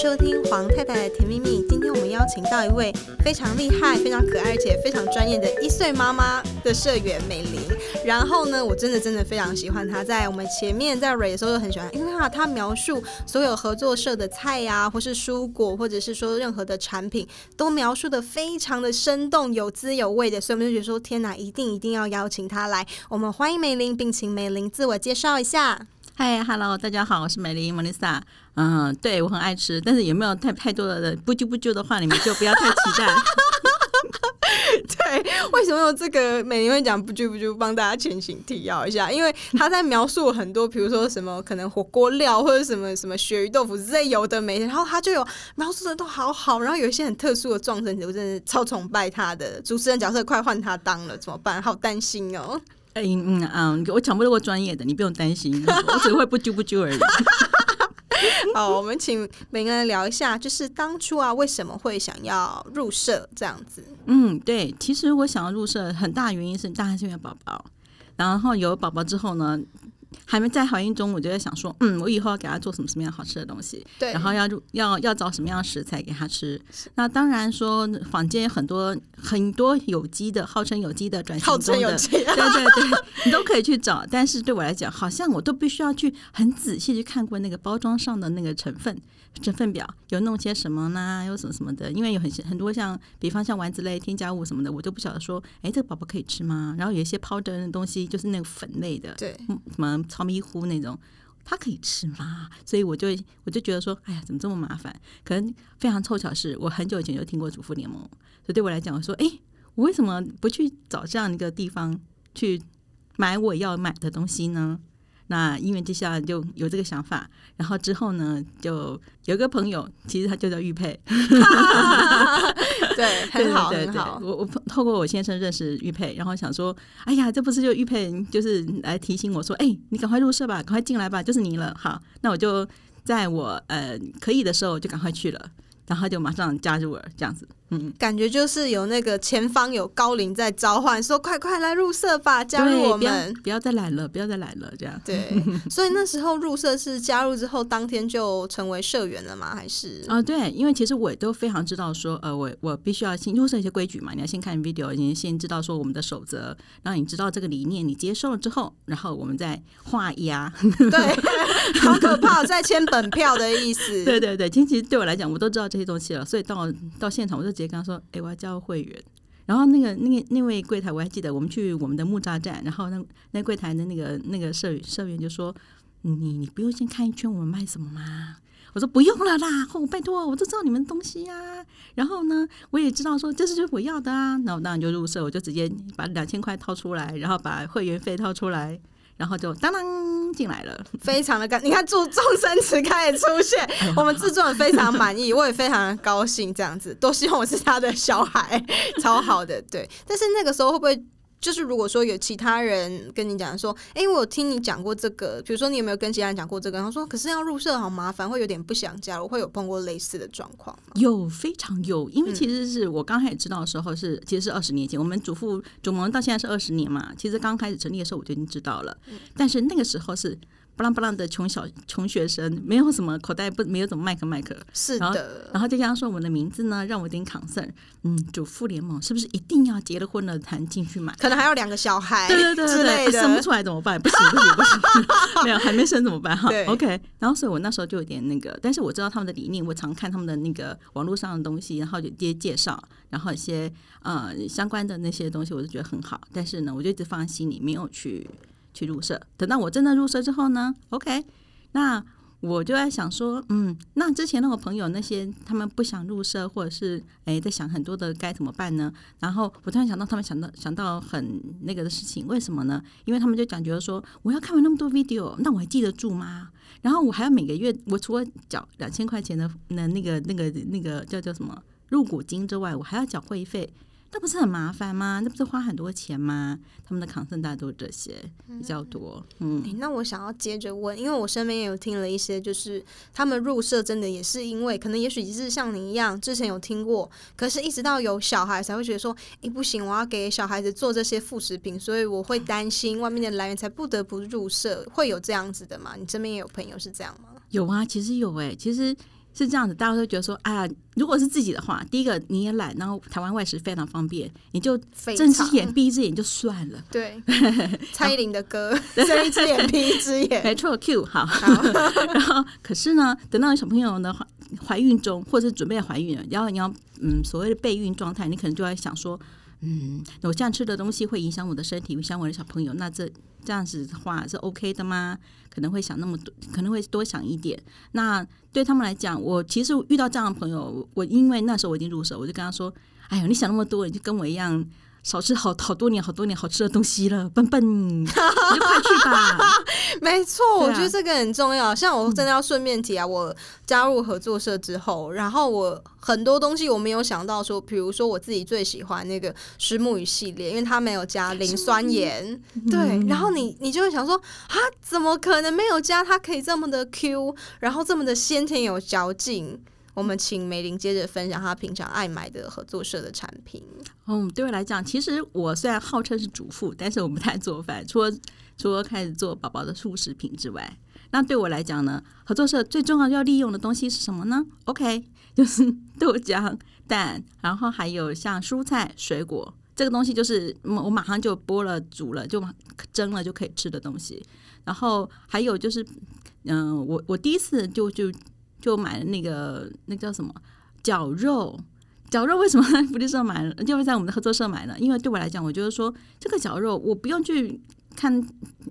收听黄太太的甜蜜蜜。今天我们邀请到一位非常厉害、非常可爱，而且非常专业的一岁妈妈的社员美玲。然后呢，我真的真的非常喜欢她。在我们前面在蕊的时候就很喜欢，因为她她描述所有合作社的菜呀、或是蔬果，或者是说任何的产品，都描述得非常的生动、有滋有味的。所以我们就觉得说，天哪，一定一定要邀请她来。我们欢迎美玲，并请美玲自我介绍一下。嗨哈喽，大家好，我是美伶莫妮莎。嗯，对我很爱吃，但是有没有太太多的不揪不揪的话，你们就不要太期待。对，为什么有这个美玲会讲不揪不揪？帮大家前情提要一下，因为他在描述很多，比如说什么可能火锅料或者什么什么鳕鱼豆腐之类有的没的，然后他就有描述的都好好，然后有一些很特殊的撞声词，我真的超崇拜他的主持人角色，快换他当了，怎么办？好担心哦。嗯嗯嗯，我抢不过专业的，你不用担心，我只会不揪不揪而已。好，我们请每个人聊一下，就是当初啊，为什么会想要入社这样子？嗯，对，其实我想要入社，很大原因是当然是因为宝宝，然后有宝宝之后呢。还没在怀孕中，我就在想说，嗯，我以后要给他做什么什么样好吃的东西，对，然后要要要找什么样的食材给他吃。那当然说，坊间有很多很多有机的，号称有机的转型中的，有机，对对对，你都可以去找。但是对我来讲，好像我都必须要去很仔细去看过那个包装上的那个成分。成分表有弄些什么呢？有什么什么的？因为有很很多像，比方像丸子类添加物什么的，我都不晓得说，哎，这个宝宝可以吃吗？然后有一些抛的东西，就是那个粉类的，对，什么糙米糊那种，它可以吃吗？所以我就我就觉得说，哎呀，怎么这么麻烦？可能非常凑巧是，我很久以前就听过主妇联盟，所以对我来讲，我说，哎，我为什么不去找这样一个地方去买我要买的东西呢？那因为接下来就有这个想法，然后之后呢，就有一个朋友，其实他就叫玉佩，对，很好，很好。我我透过我先生认识玉佩，然后想说，哎呀，这不是就玉佩，就是来提醒我说，哎，你赶快入社吧，赶快进来吧，就是你了。好，那我就在我呃可以的时候就赶快去了。然后就马上加入了，这样子，嗯，感觉就是有那个前方有高龄在召唤，说快快来入社吧，加入我们，不要再来了，不要再来了，这样。对，所以那时候入社是加入之后当天就成为社员了吗？还是？啊，对，因为其实我也都非常知道说，呃，我我必须要先入社一些规矩嘛，你要先看 video，你先知道说我们的守则，然后你知道这个理念，你接受了之后，然后我们再画押。对，好可怕，再签本票的意思。对对对，其实对我来讲，我都知道这。些东西了，所以到到现场我就直接跟他说：“哎、我要交会员。”然后那个那个那位柜台我还记得，我们去我们的木栅站，然后那那柜台的那个那个社社员就说：“你你不用先看一圈我们卖什么吗？”我说：“不用了啦，哦，拜托，我都知道你们东西呀、啊。然后呢，我也知道说这是就是我要的啊。那我当然就入社，我就直接把两千块掏出来，然后把会员费掏出来。”然后就当当进来了，非常的感，你看祝众生词开始出现，哎、我们制作人非常满意，我也非常高兴，这样子多希望我是他的小孩，超好的，对。但是那个时候会不会？就是如果说有其他人跟你讲说，哎、欸，我有听你讲过这个，比如说你有没有跟其他人讲过这个？他说，可是要入社好麻烦，会有点不想加入，会有碰过类似的状况吗？有，非常有，因为其实是我刚开始知道的时候是，嗯、其实是二十年前，我们祖父祖盟到现在是二十年嘛，其实刚开始成立的时候我就已经知道了，嗯、但是那个时候是。不浪不浪的穷小穷学生，没有什么口袋不没有怎么麦克麦克，是的。然后，然后再加上说我们的名字呢，让我有点 concern。嗯，主妇联盟是不是一定要结了婚了才进去买？可能还有两个小孩，对对对对对，生不出来怎么办？不行不行不行，没有还没生怎么办？哈，OK。然后所以我那时候就有点那个，但是我知道他们的理念，我常看他们的那个网络上的东西，然后就接介绍，然后一些呃相关的那些东西，我就觉得很好。但是呢，我就一直放在心里，没有去。去入社，等到我真的入社之后呢，OK，那我就在想说，嗯，那之前那个朋友那些他们不想入社，或者是哎在想很多的该怎么办呢？然后我突然想到，他们想到想到很那个的事情，为什么呢？因为他们就讲觉得说，我要看完那么多 video，那我还记得住吗？然后我还要每个月，我除了缴两千块钱的那那个那个那个叫叫什么入股金之外，我还要缴会费。那不是很麻烦吗？那不是花很多钱吗？他们的抗生大都是这些比较多。嗯，欸，那我想要接着问，因为我身边也有听了一些，就是他们入社真的也是因为，可能也许是像你一样，之前有听过，可是一直到有小孩才会觉得说，欸，不行，我要给小孩子做这些副食品，所以我会担心外面的来源，才不得不入社。会有这样子的吗？你身边也有朋友是这样吗？有啊，其实有诶，其实。是这样子，大家都觉得说，哎呀，如果是自己的话，第一个你也懒，然后台湾外食非常方便，你就睁只眼闭一只眼就算了。对，蔡依林的歌，睁一只眼闭一只眼，没错，Q 好。好 然后，可是呢，等到小朋友呢怀怀孕中，或者是准备怀孕了，然后你要嗯所谓的备孕状态，你可能就要想说。嗯，我这样吃的东西会影响我的身体，影响我的小朋友。那这这样子的话是 OK 的吗？可能会想那么多，可能会多想一点。那对他们来讲，我其实遇到这样的朋友，我因为那时候我已经入手，我就跟他说：“哎呀，你想那么多，你就跟我一样。”少吃好好多年好多年好吃的东西了，笨笨，你就快去吧。没错，啊、我觉得这个很重要。像我真的要顺便提啊，嗯、我加入合作社之后，然后我很多东西我没有想到说，比如说我自己最喜欢那个石木鱼系列，因为它没有加磷酸盐。对，嗯、然后你你就会想说啊，怎么可能没有加？它可以这么的 Q，然后这么的鲜甜有嚼劲。我们请梅玲接着分享她平常爱买的合作社的产品。嗯，对我来讲，其实我虽然号称是主妇，但是我不太做饭，除了除了开始做宝宝的速食品之外，那对我来讲呢，合作社最重要要利用的东西是什么呢？OK，就是豆浆、蛋，然后还有像蔬菜、水果，这个东西就是我马上就剥了、煮了、就蒸了就可以吃的东西。然后还有就是，嗯、我我第一次就就。就买了那个那叫什么绞肉，绞肉为什么在福利社买了？就会在我们的合作社买呢，因为对我来讲，我觉得说这个绞肉我不用去看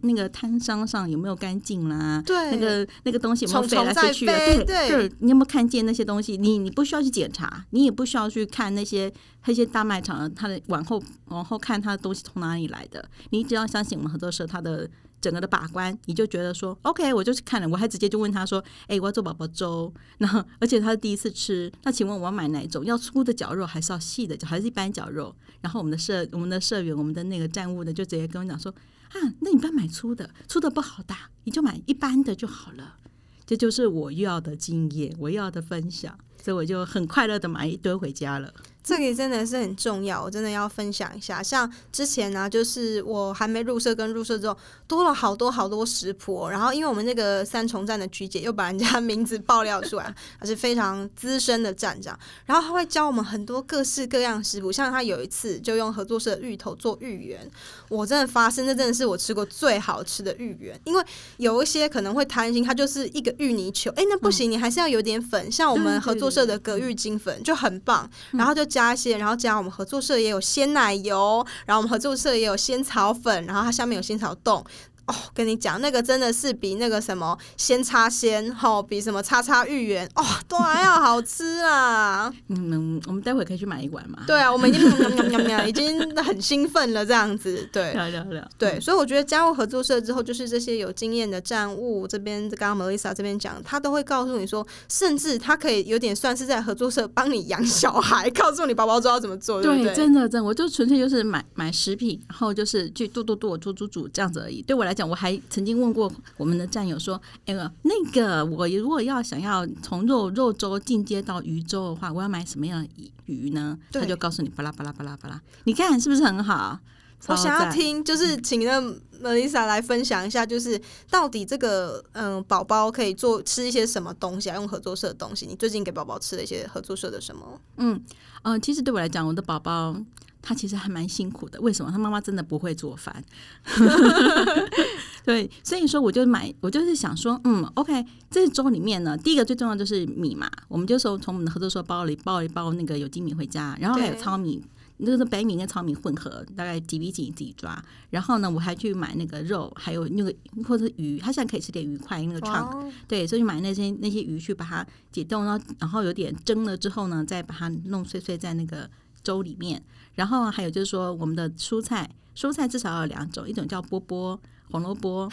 那个摊商上有没有干净啦，对，那个那个东西有没有飞来飞去的，对对，你有没有看见那些东西？你你不需要去检查，你也不需要去看那些那些大卖场它的往后往后看它的东西从哪里来的，你只要相信我们合作社它的。整个的把关，你就觉得说，OK，我就去看了，我还直接就问他说，哎、欸，我要做宝宝粥，然后而且他是第一次吃，那请问我要买哪一种？要粗的绞肉还是要细的，还是一般绞肉？然后我们的社我们的社员，我们的那个站务的就直接跟我讲说，啊，那你不要买粗的，粗的不好打，你就买一般的就好了。这就是我要的经验，我要的分享，所以我就很快乐的买一堆回家了。这个真的是很重要，我真的要分享一下。像之前呢、啊，就是我还没入社，跟入社之后多了好多好多食谱。然后因为我们那个三重站的菊姐又把人家 名字爆料出来，她是非常资深的站长，然后她会教我们很多各式各样的食谱。像她有一次就用合作社的芋头做芋圆，我真的发现这真的是我吃过最好吃的芋圆。因为有一些可能会贪心，它就是一个芋泥球，哎，那不行，你还是要有点粉。像我们合作社的葛玉金粉就很棒，然后就。加一些，然后加我们合作社也有鲜奶油，然后我们合作社也有仙草粉，然后它下面有仙草冻。哦，跟你讲，那个真的是比那个什么鲜叉鲜，吼，比什么叉叉芋圆，哦，都还要好吃啊！嗯，我们待会可以去买一碗嘛？对啊，我们已经已经很兴奋了，这样子，对，聊聊聊，对，所以我觉得加入合作社之后，就是这些有经验的站务这边，刚刚 Melissa 这边讲，他都会告诉你说，甚至他可以有点算是在合作社帮你养小孩，告诉你宝宝知道怎么做，对不对？对，真的真的，我就纯粹就是买买食品，然后就是去剁剁剁、煮煮煮这样子而已。对我来讲。我还曾经问过我们的战友说：“哎、欸，那个我如果要想要从肉肉粥进阶到鱼粥的话，我要买什么样的鱼呢？”他就告诉你巴拉巴拉巴拉巴拉，你看是不是很好？我想要听，就是请那 Melissa 来分享一下，就是到底这个嗯宝宝可以做吃一些什么东西啊？用合作社的东西，你最近给宝宝吃了一些合作社的什么？嗯嗯、呃，其实对我来讲，我的宝宝。他其实还蛮辛苦的，为什么？他妈妈真的不会做饭，对，所以说我就买，我就是想说，嗯，OK，这粥里面呢，第一个最重要就是米嘛，我们就说从我们的合作社包里包一包那个有机米回家，然后还有糙米，那个是白米跟糙米混合，大概几比几你自己抓。然后呢，我还去买那个肉，还有那个或者是鱼，他现在可以吃点鱼块，那个肠，哦、对，所以买那些那些鱼去把它解冻，然后然后有点蒸了之后呢，再把它弄碎碎在那个。粥里面，然后还有就是说，我们的蔬菜，蔬菜至少要有两种，一种叫波波红萝卜，哦，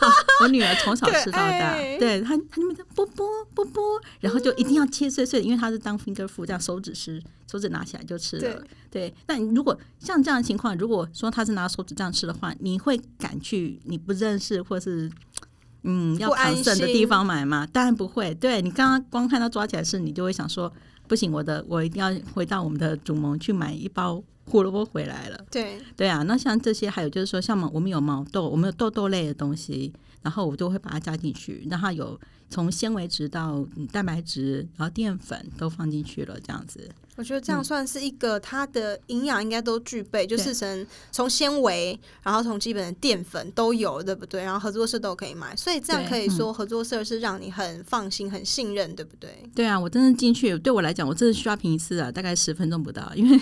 我女儿从小吃到大，对她，她那边叫波波波波，然后就一定要切碎碎，因为她是当 finger food，这样手指吃，手指拿起来就吃了。对，对，但如果像这样的情况，如果说她是拿手指这样吃的话，你会敢去你不认识或是嗯要抗生的地方买吗？当然不会。对，你刚刚光看到抓起来是，你就会想说。不行，我的我一定要回到我们的主盟去买一包胡萝卜回来了。对对啊，那像这些，还有就是说，像我们有毛豆，我们有豆豆类的东西，然后我都会把它加进去，让它有从纤维质到蛋白质，然后淀粉都放进去了，这样子。我觉得这样算是一个它的营养应该都具备，嗯、就是从从纤维，然后从基本的淀粉都有，对不对？然后合作社都可以买，所以这样可以说合作社是让你很放心、很信任，对不对？对啊，我真的进去，对我来讲，我真的刷屏一次啊，大概十分钟不到，因为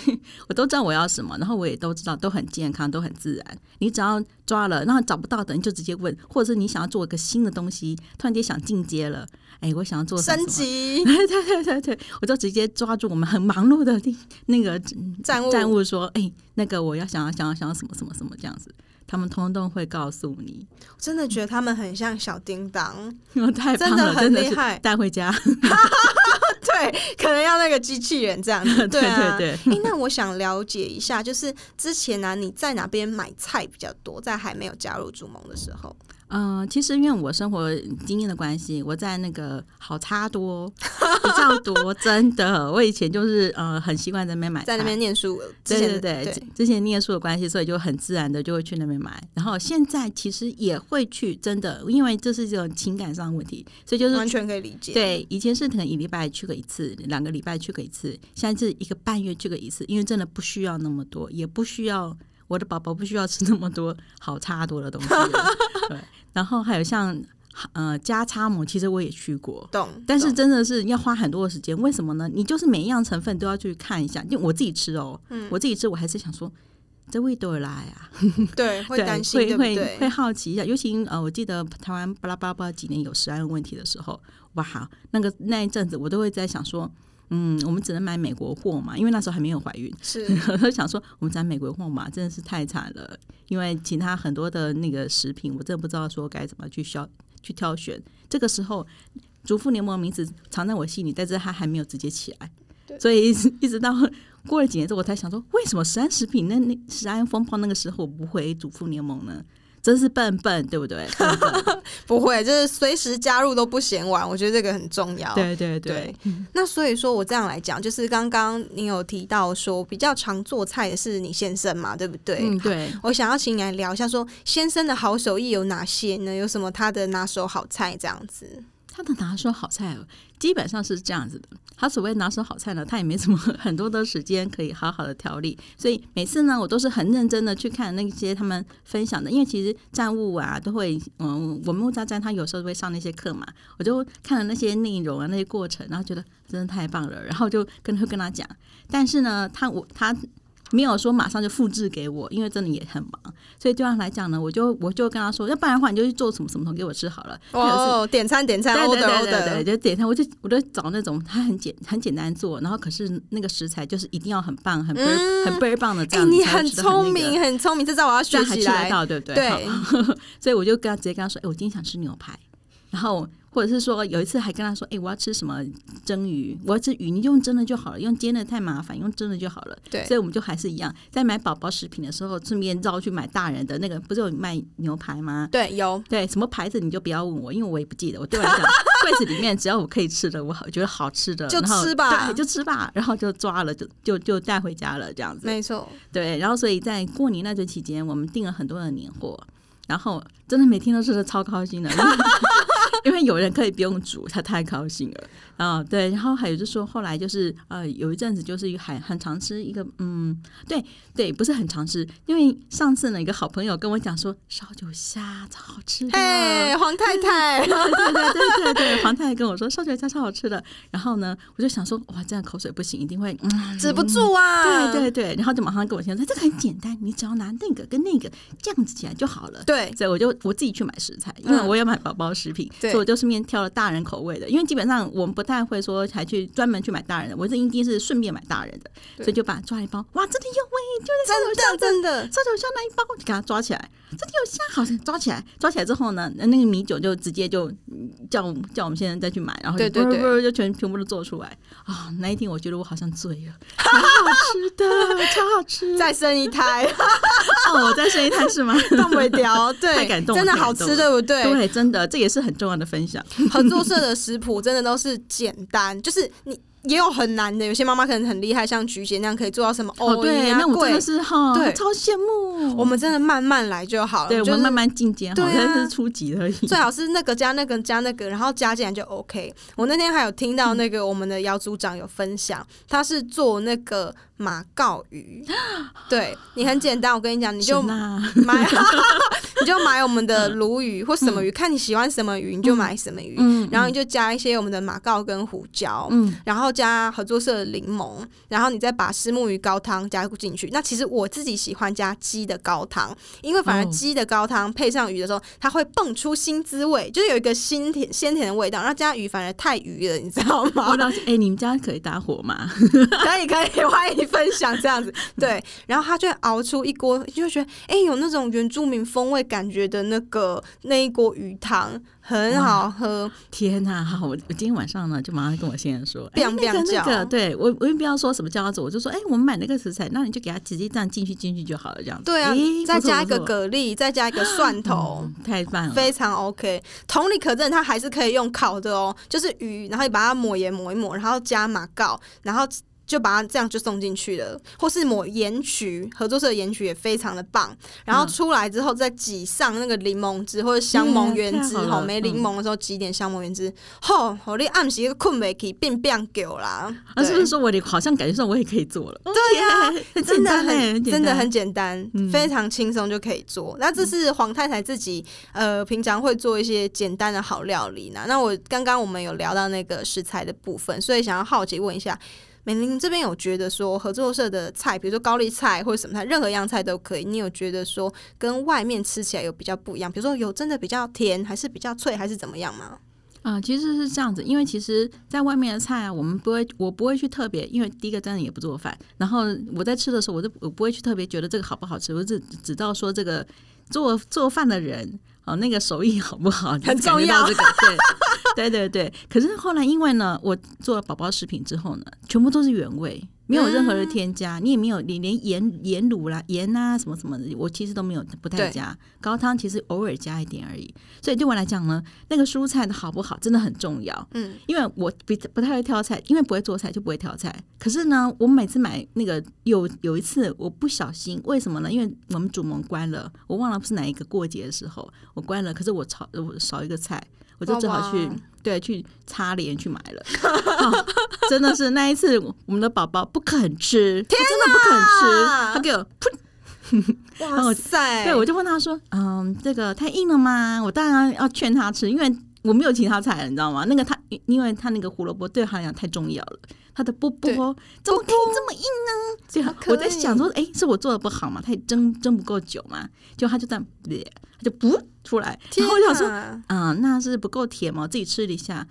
我都知道我要什么，然后我也都知道都很健康，都很自然。你只要抓了，然后找不到的，你就直接问，或者是你想要做一个新的东西，突然间想进阶了。哎，我想要做升级，对对对对，我就直接抓住我们很忙碌的那个站务，站务说，哎，那个我要想要想要想要什么什么什么这样子，他们通通会告诉你。我真的觉得他们很像小叮当，太棒了，真的很厉害，带回家。对，可能要那个机器人这样子。对啊，对对那我想了解一下，就是之前呢、啊，你在哪边买菜比较多？在还没有加入主盟的时候。嗯、呃，其实因为我生活经验的关系，我在那个好差多比较多，真的。我以前就是呃很习惯在那边买，在那边念书。对对对，对之前念书的关系，所以就很自然的就会去那边买。然后现在其实也会去，真的，因为这是这种情感上的问题，所以就是完全可以理解。对，以前是可能一礼拜去个一次，两个礼拜去个一次，现在是一个半月去个一次，因为真的不需要那么多，也不需要我的宝宝不需要吃那么多好差多的东西。对。然后还有像呃加差母，其实我也去过，懂。但是真的是要花很多的时间，为什么呢？你就是每一样成分都要去看一下，因为我自己吃哦，嗯、我自己吃，我还是想说这味道来啊，对，会担心，对会对会会好奇一下。尤其呃，我记得台湾巴拉巴拉巴拉几年有食安问题的时候，哇，好，那个那一阵子我都会在想说。嗯，我们只能买美国货嘛，因为那时候还没有怀孕。是，我想说我们买美国货嘛，真的是太惨了。因为其他很多的那个食品，我真的不知道说该怎么去挑去挑选。这个时候，主妇联盟的名字藏在我心里，但是它还没有直接起来。对所以一直 一直到过了几年之后，我才想说，为什么食安食品那那食安风暴那个时候我不回主妇联盟呢？真是笨笨，对不对？笨笨不会，就是随时加入都不嫌晚。我觉得这个很重要。对对对。对那所以说我这样来讲，就是刚刚你有提到说比较常做菜的是你先生嘛，对不对？嗯，对。我想要请你来聊一下，说先生的好手艺有哪些呢？有什么他的拿手好菜这样子？他的拿手好菜，基本上是这样子的。他所谓拿手好菜呢，他也没什么很多的时间可以好好的调理，所以每次呢，我都是很认真的去看那些他们分享的。因为其实站务啊，都会嗯，我木扎站他有时候会上那些课嘛，我就看了那些内容啊，那些过程，然后觉得真的太棒了，然后就跟会跟他讲。但是呢，他我他。没有说马上就复制给我，因为真的也很忙，所以对他来讲呢，我就我就跟他说，要不然的话你就去做什么什么给我吃好了。哦，点餐点餐，对对对对对，就点餐，我就我就找那种他很简很简单做，然后可是那个食材就是一定要很棒，很很倍儿棒的这样子。你很聪明，很聪明，这招我要学起来。还吃得到，对不对？对。所以我就跟他直接跟他说，哎，我今天想吃牛排，然后。或者是说有一次还跟他说，哎、欸，我要吃什么蒸鱼，我要吃鱼，你用蒸的就好了，用煎的太麻烦，用蒸的就好了。对，所以我们就还是一样，在买宝宝食品的时候，顺便绕去买大人的那个，不是有卖牛排吗？对，有。对，什么牌子你就不要问我，因为我也不记得。我对我来讲，柜子里面只要我可以吃的，我好觉得好吃的，就吃吧，对，就吃吧，然后就抓了，就就就带回家了，这样子。没错。对，然后所以在过年那段期间，我们订了很多的年货，然后真的每天都吃的超高兴的。因为有人可以不用煮，他太高兴了啊！对，然后还有就是说，后来就是呃，有一阵子就是很很常吃一个嗯，对对，不是很常吃，因为上次呢，一个好朋友跟我讲说烧酒虾超好吃的，哎，黄太太，对对对对对，黄太太跟我说烧酒虾超好吃的，然后呢，我就想说哇，这样口水不行，一定会嗯止不住啊！对对对，然后就马上跟我讲说，这个很简单，你只要拿那个跟那个这样子起来就好了。对，所以我就我自己去买食材，因为我也买宝宝食品。对。所以我就顺便挑了大人口味的，因为基本上我们不太会说还去专门去买大人的，我这一定是顺便买大人的，所以就把抓一包，哇，真的有味，就是烧酒虾，真的烧酒虾那一包，就给它抓起来，真的有虾，好像抓起来，抓起来之后呢，那个米酒就直接就叫叫我们现在再去买，然后就对对对，就全全部都做出来啊！那一天我觉得我好像醉了，超好吃的，超好吃，再生一胎，哦，再生一胎是吗？冻不了，对，太感动了，真的好吃，对不对？对，真的，这也是很重要的。的分享。合作社的食谱真的都是简单，就是你。也有很难的，有些妈妈可能很厉害，像菊姐那样可以做到什么哦，对，那我真的是哈，对，超羡慕。我们真的慢慢来就好了，对，我们慢慢进阶，好像是初级而已。最好是那个加那个加那个，然后加进来就 OK。我那天还有听到那个我们的姚组长有分享，他是做那个马告鱼，对你很简单，我跟你讲，你就买，你就买我们的鲈鱼或什么鱼，看你喜欢什么鱼你就买什么鱼，然后你就加一些我们的马告跟胡椒，然后。加合作社的柠檬，然后你再把虱目鱼高汤加进去。那其实我自己喜欢加鸡的高汤，因为反而鸡的高汤配上鱼的时候，它会蹦出新滋味，就是有一个新甜鲜甜的味道。然后加鱼反而太鱼了，你知道吗？哎、欸，你们家可以打火吗？可以可以，欢迎分享这样子。对，然后他就会熬出一锅，就会觉得哎、欸，有那种原住民风味感觉的那个那一锅鱼汤。很好喝，天呐！好，我我今天晚上呢，就马上跟我先生说，哎、欸，那个那个，对我我也不要说什么叫他做，我就说，哎、欸，我们买那个食材，那你就给他直接这样进去进去就好了，这样子。对啊，欸、再加一个蛤蜊，再加一个 蒜头，嗯、太棒了，非常 OK。同理可证，它还是可以用烤的哦，就是鱼，然后你把它抹盐抹一抹，然后加马告，然后。就把它这样就送进去了，或是抹盐曲，合作社的盐曲也非常的棒。然后出来之后再挤上那个柠檬汁或者香檬原汁，吼、嗯，没柠檬的时候挤点香檬原汁。吼、嗯，我你暗时困不起，变变狗啦。啊，是不是说我好像感觉上我也可以做了？对呀、啊，真的很真的很简单，嗯、非常轻松就可以做。那这是黄太太自己呃平常会做一些简单的好料理呢。那我刚刚我们有聊到那个食材的部分，所以想要好奇问一下。美玲这边有觉得说合作社的菜，比如说高丽菜或者什么菜，任何一样菜都可以。你有觉得说跟外面吃起来有比较不一样？比如说有真的比较甜，还是比较脆，还是怎么样吗？啊、呃，其实是这样子，因为其实在外面的菜啊，我们不会，我不会去特别，因为第一个真的也不做饭，然后我在吃的时候，我就我不会去特别觉得这个好不好吃，我只只知道说这个做做饭的人。哦，那个手艺好不好？很重要。这个对，对对对。可是后来，因为呢，我做了宝宝食品之后呢，全部都是原味。没有任何的添加，嗯、你也没有，你连盐盐卤啦、盐啊什么什么的，我其实都没有，不太加。高汤其实偶尔加一点而已。所以对我来讲呢，那个蔬菜的好不好真的很重要。嗯，因为我比不太会挑菜，因为不会做菜就不会挑菜。可是呢，我每次买那个有有一次我不小心，为什么呢？因为我们主门关了，我忘了是哪一个过节的时候我关了，可是我炒我少一个菜。我就只好去，对，去擦脸去买了。哦，真的是那一次，我们的宝宝不肯吃，他真的不肯吃，他给我噗，哇塞！对，我就问他说：“嗯，这个太硬了吗？”我当然要劝他吃，因为我没有其他菜了，你知道吗？那个他，因为他那个胡萝卜对他来讲太重要了，他的波波怎么可以这么硬呢？所以我在想说，哎，是我做的不好嘛？他蒸蒸不够久嘛？就他就这样，他就不。出来，然后我想说，啊、嗯，那是不够甜嘛？我自己吃了一下，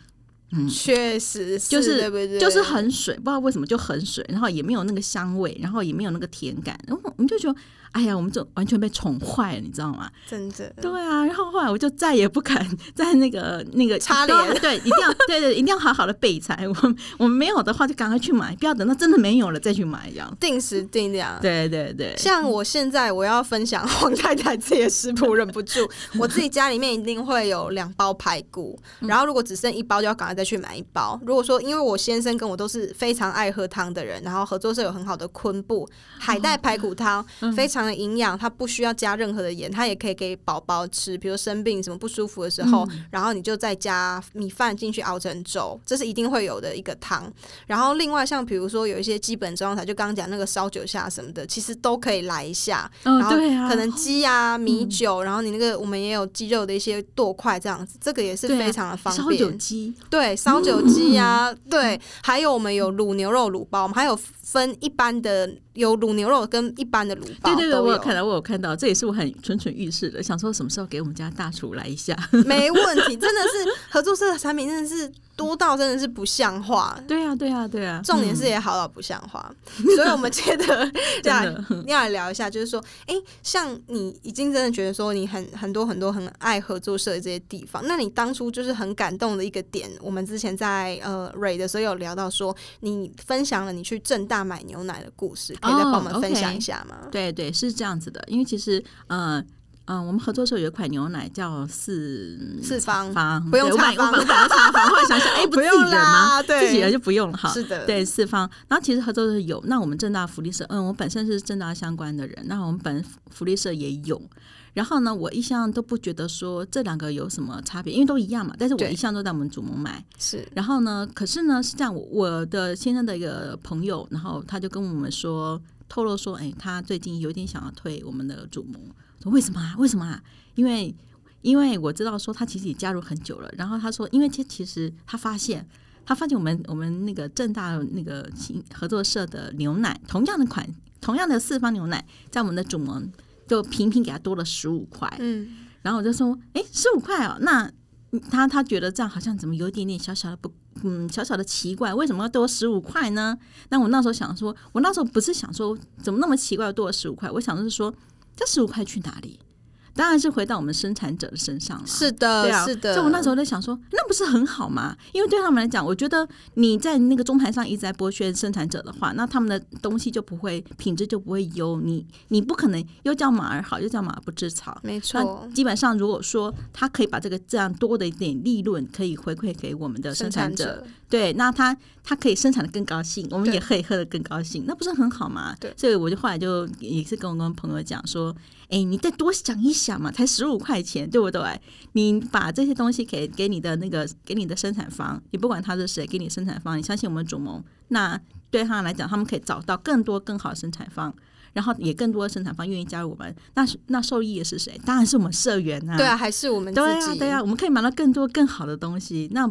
嗯，确实是，就是对不对？就是很水，不知道为什么就很水，然后也没有那个香味，然后也没有那个甜感，然后我们就觉得。哎呀，我们就完全被宠坏了，你知道吗？真的。对啊，然后后来我就再也不敢在那个那个擦脸，对，一定要对对，一定要好好的备菜。我我们没有的话，就赶快去买，不要等到真的没有了再去买，这样。定时定量。对对对。像我现在我要分享黄太太自己的食谱，忍不住，我自己家里面一定会有两包排骨，然后如果只剩一包，就要赶快再去买一包。如果说因为我先生跟我都是非常爱喝汤的人，然后合作社有很好的昆布海带排骨汤，非常。营养，它不需要加任何的盐，它也可以给宝宝吃。比如生病什么不舒服的时候，嗯、然后你就再加米饭进去熬成粥，这是一定会有的一个汤。然后另外像比如说有一些基本中药材，就刚刚讲那个烧酒下什么的，其实都可以来一下。哦、然后可能鸡啊、哦、米酒，然后你那个我们也有鸡肉的一些剁块这样子，这个也是非常的方便。烧酒鸡，对，烧酒鸡呀，对，还有我们有卤牛肉卤包，我们还有分一般的。有卤牛肉跟一般的卤包，对对对，我有看到，我有看到，这也是我很蠢蠢欲试的，想说什么时候给我们家大厨来一下。没问题，真的是合作社的产品，真的是多到真的是不像话。对啊，对啊，对啊，重点是也好到不像话，嗯、所以我们接着 要要来聊一下，就是说，哎、欸，像你已经真的觉得说你很很多很多很爱合作社的这些地方，那你当初就是很感动的一个点，我们之前在呃瑞的时候有聊到说，你分享了你去正大买牛奶的故事。可以再帮我们分享一下吗？对对，是这样子的，因为其实，呃嗯，我们合作时候有一款牛奶叫四四方方，不用查方，我本来查方，后来想想，哎，不自己人吗？对，自己人就不用了哈。是的，对四方。然后其实合作社有，那我们正大福利社，嗯，我本身是正大相关的人，那我们本福利社也有。然后呢，我一向都不觉得说这两个有什么差别，因为都一样嘛。但是我一向都在我们主盟买。是。然后呢，可是呢是这样，我的先生的一个朋友，然后他就跟我们说，透露说，哎，他最近有点想要退我们的主盟。说为什么啊？为什么啊？因为因为我知道说他其实也加入很久了。然后他说，因为其其实他发现，他发现我们我们那个正大那个合作社的牛奶，同样的款，同样的四方牛奶，在我们的主盟。就平平给他多了十五块，嗯，然后我就说，哎，十五块哦，那他他觉得这样好像怎么有一点点小小的不，嗯，小小的奇怪，为什么要多十五块呢？那我那时候想说，我那时候不是想说怎么那么奇怪，多了十五块，我想的是说，这十五块去哪里？当然是回到我们生产者的身上了。是的，对啊，是的。所以我那时候在想说，那不是很好吗？因为对他们来讲，我觉得你在那个中台上一直在剥削生产者的话，那他们的东西就不会品质就不会优。你你不可能又叫马儿好，又叫马儿不吃草。没错。基本上，如果说他可以把这个这样多的一点利润可以回馈给我们的生产者，产者对，那他他可以生产的更高兴，我们也可以喝的更高兴，那不是很好吗？对。所以我就后来就也是跟我跟朋友讲说。哎，你再多想一想嘛，才十五块钱，对不对？你把这些东西给给你的那个给你的生产方，你不管他是谁，给你生产方，你相信我们主盟，那对他来讲，他们可以找到更多更好的生产方，然后也更多的生产方愿意加入我们，那那受益的是谁？当然是我们社员呐、啊。对啊，还是我们。对啊，对啊，我们可以买到更多更好的东西，那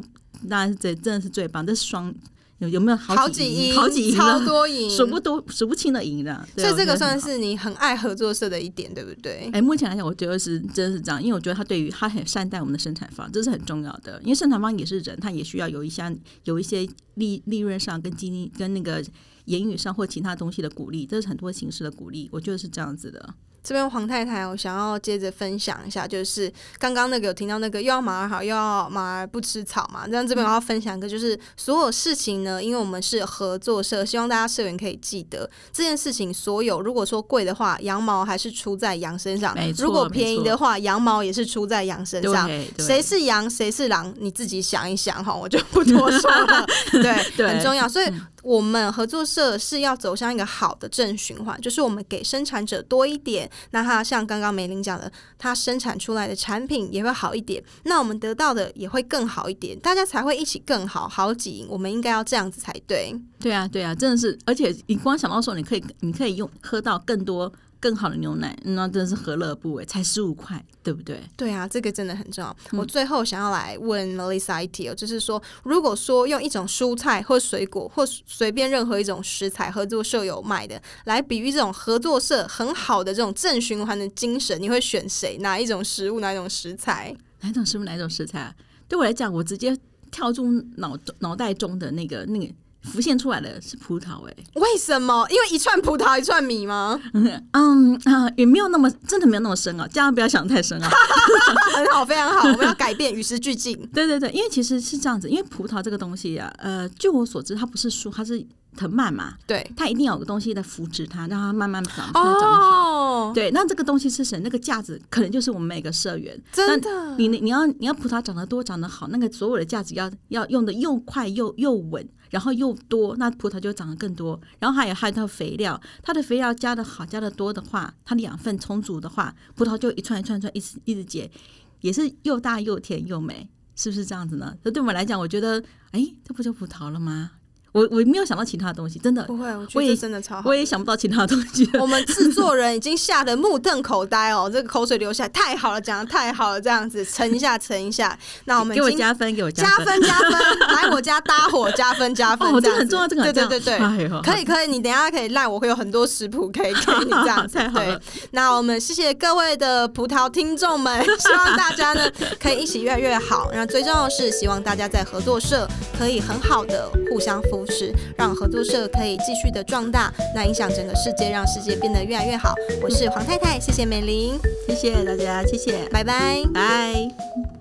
当然是这真的是最棒，这是双。有有没有好几赢？好几赢，超多赢，数不多、数不清的赢的。所以这个算是你很爱合作社的一点，对不对？哎，目前来讲，我觉得是真的是这样，因为我觉得他对于他很善待我们的生产方，这是很重要的。因为生产方也是人，他也需要有一些有一些利利润上跟经济跟那个言语上或其他东西的鼓励，这是很多形式的鼓励。我觉得是这样子的。这边黄太太，我想要接着分享一下，就是刚刚那个有听到那个又要马儿好，又要马儿不吃草嘛。这样这边我要分享一个，就是所有事情呢，因为我们是合作社，希望大家社员可以记得这件事情。所有如果说贵的话，羊毛还是出在羊身上；如果便宜的话，羊毛也是出在羊身上。谁是羊，谁是狼，你自己想一想哈，我就不多说了。对，很重要，所以。我们合作社是要走向一个好的正循环，就是我们给生产者多一点，那他像刚刚梅林讲的，他生产出来的产品也会好一点，那我们得到的也会更好一点，大家才会一起更好，好几赢。我们应该要这样子才对。对啊，对啊，真的是，而且你光想到说，你可以，你可以用喝到更多。更好的牛奶，那真的是何乐不为？才十五块，对不对？对啊，这个真的很重要。嗯、我最后想要来问 Melissa 一题，就是说，如果说用一种蔬菜或水果，或随便任何一种食材，合作社有卖的，来比喻这种合作社很好的这种正循环的精神，你会选谁？哪一种食物？哪一种食材？哪一种食物？哪一种食材？对我来讲，我直接跳出脑脑袋中的那个那个。浮现出来的是葡萄哎、欸，为什么？因为一串葡萄一串米吗？嗯啊，也没有那么真的没有那么深啊，千万不要想太深啊。很好，非常好，我们要改变，与时俱进。对对对，因为其实是这样子，因为葡萄这个东西啊，呃，据我所知，它不是树，它是藤蔓嘛。对，它一定要有个东西在扶持它，让它慢慢长，长好。对，那这个东西是谁？那个架子可能就是我们每个社员。真的，你你要你要葡萄长得多，长得好，那个所有的架子要要用的又快又又稳。然后又多，那葡萄就长得更多。然后还有还有它的肥料，它的肥料加的好，加的多的话，它的养分充足的话，葡萄就一串一串串一直一直结，也是又大又甜又美，是不是这样子呢？这对我们来讲，我觉得，哎，这不就葡萄了吗？我我没有想到其他的东西，真的。不会，我觉得真的超好，我也想不到其他的东西。我们制作人已经吓得目瞪口呆哦，这个口水流下来，太好了，讲的太好了，这样子沉一下，沉一下。那我们给我加分，给我加分，加分，加分，来我家搭伙，加分，加分，哦，这很重要，这个对对对对，可以可以，你等下可以赖我，会有很多食谱可以给你这样子。对，那我们谢谢各位的葡萄听众们，希望大家呢可以一起越来越好。那最重要的是，希望大家在合作社可以很好的互相扶持，让合。合作社可以继续的壮大，那影响整个世界，让世界变得越来越好。我是黄太太，谢谢美玲，谢谢大家，谢谢，拜拜，拜。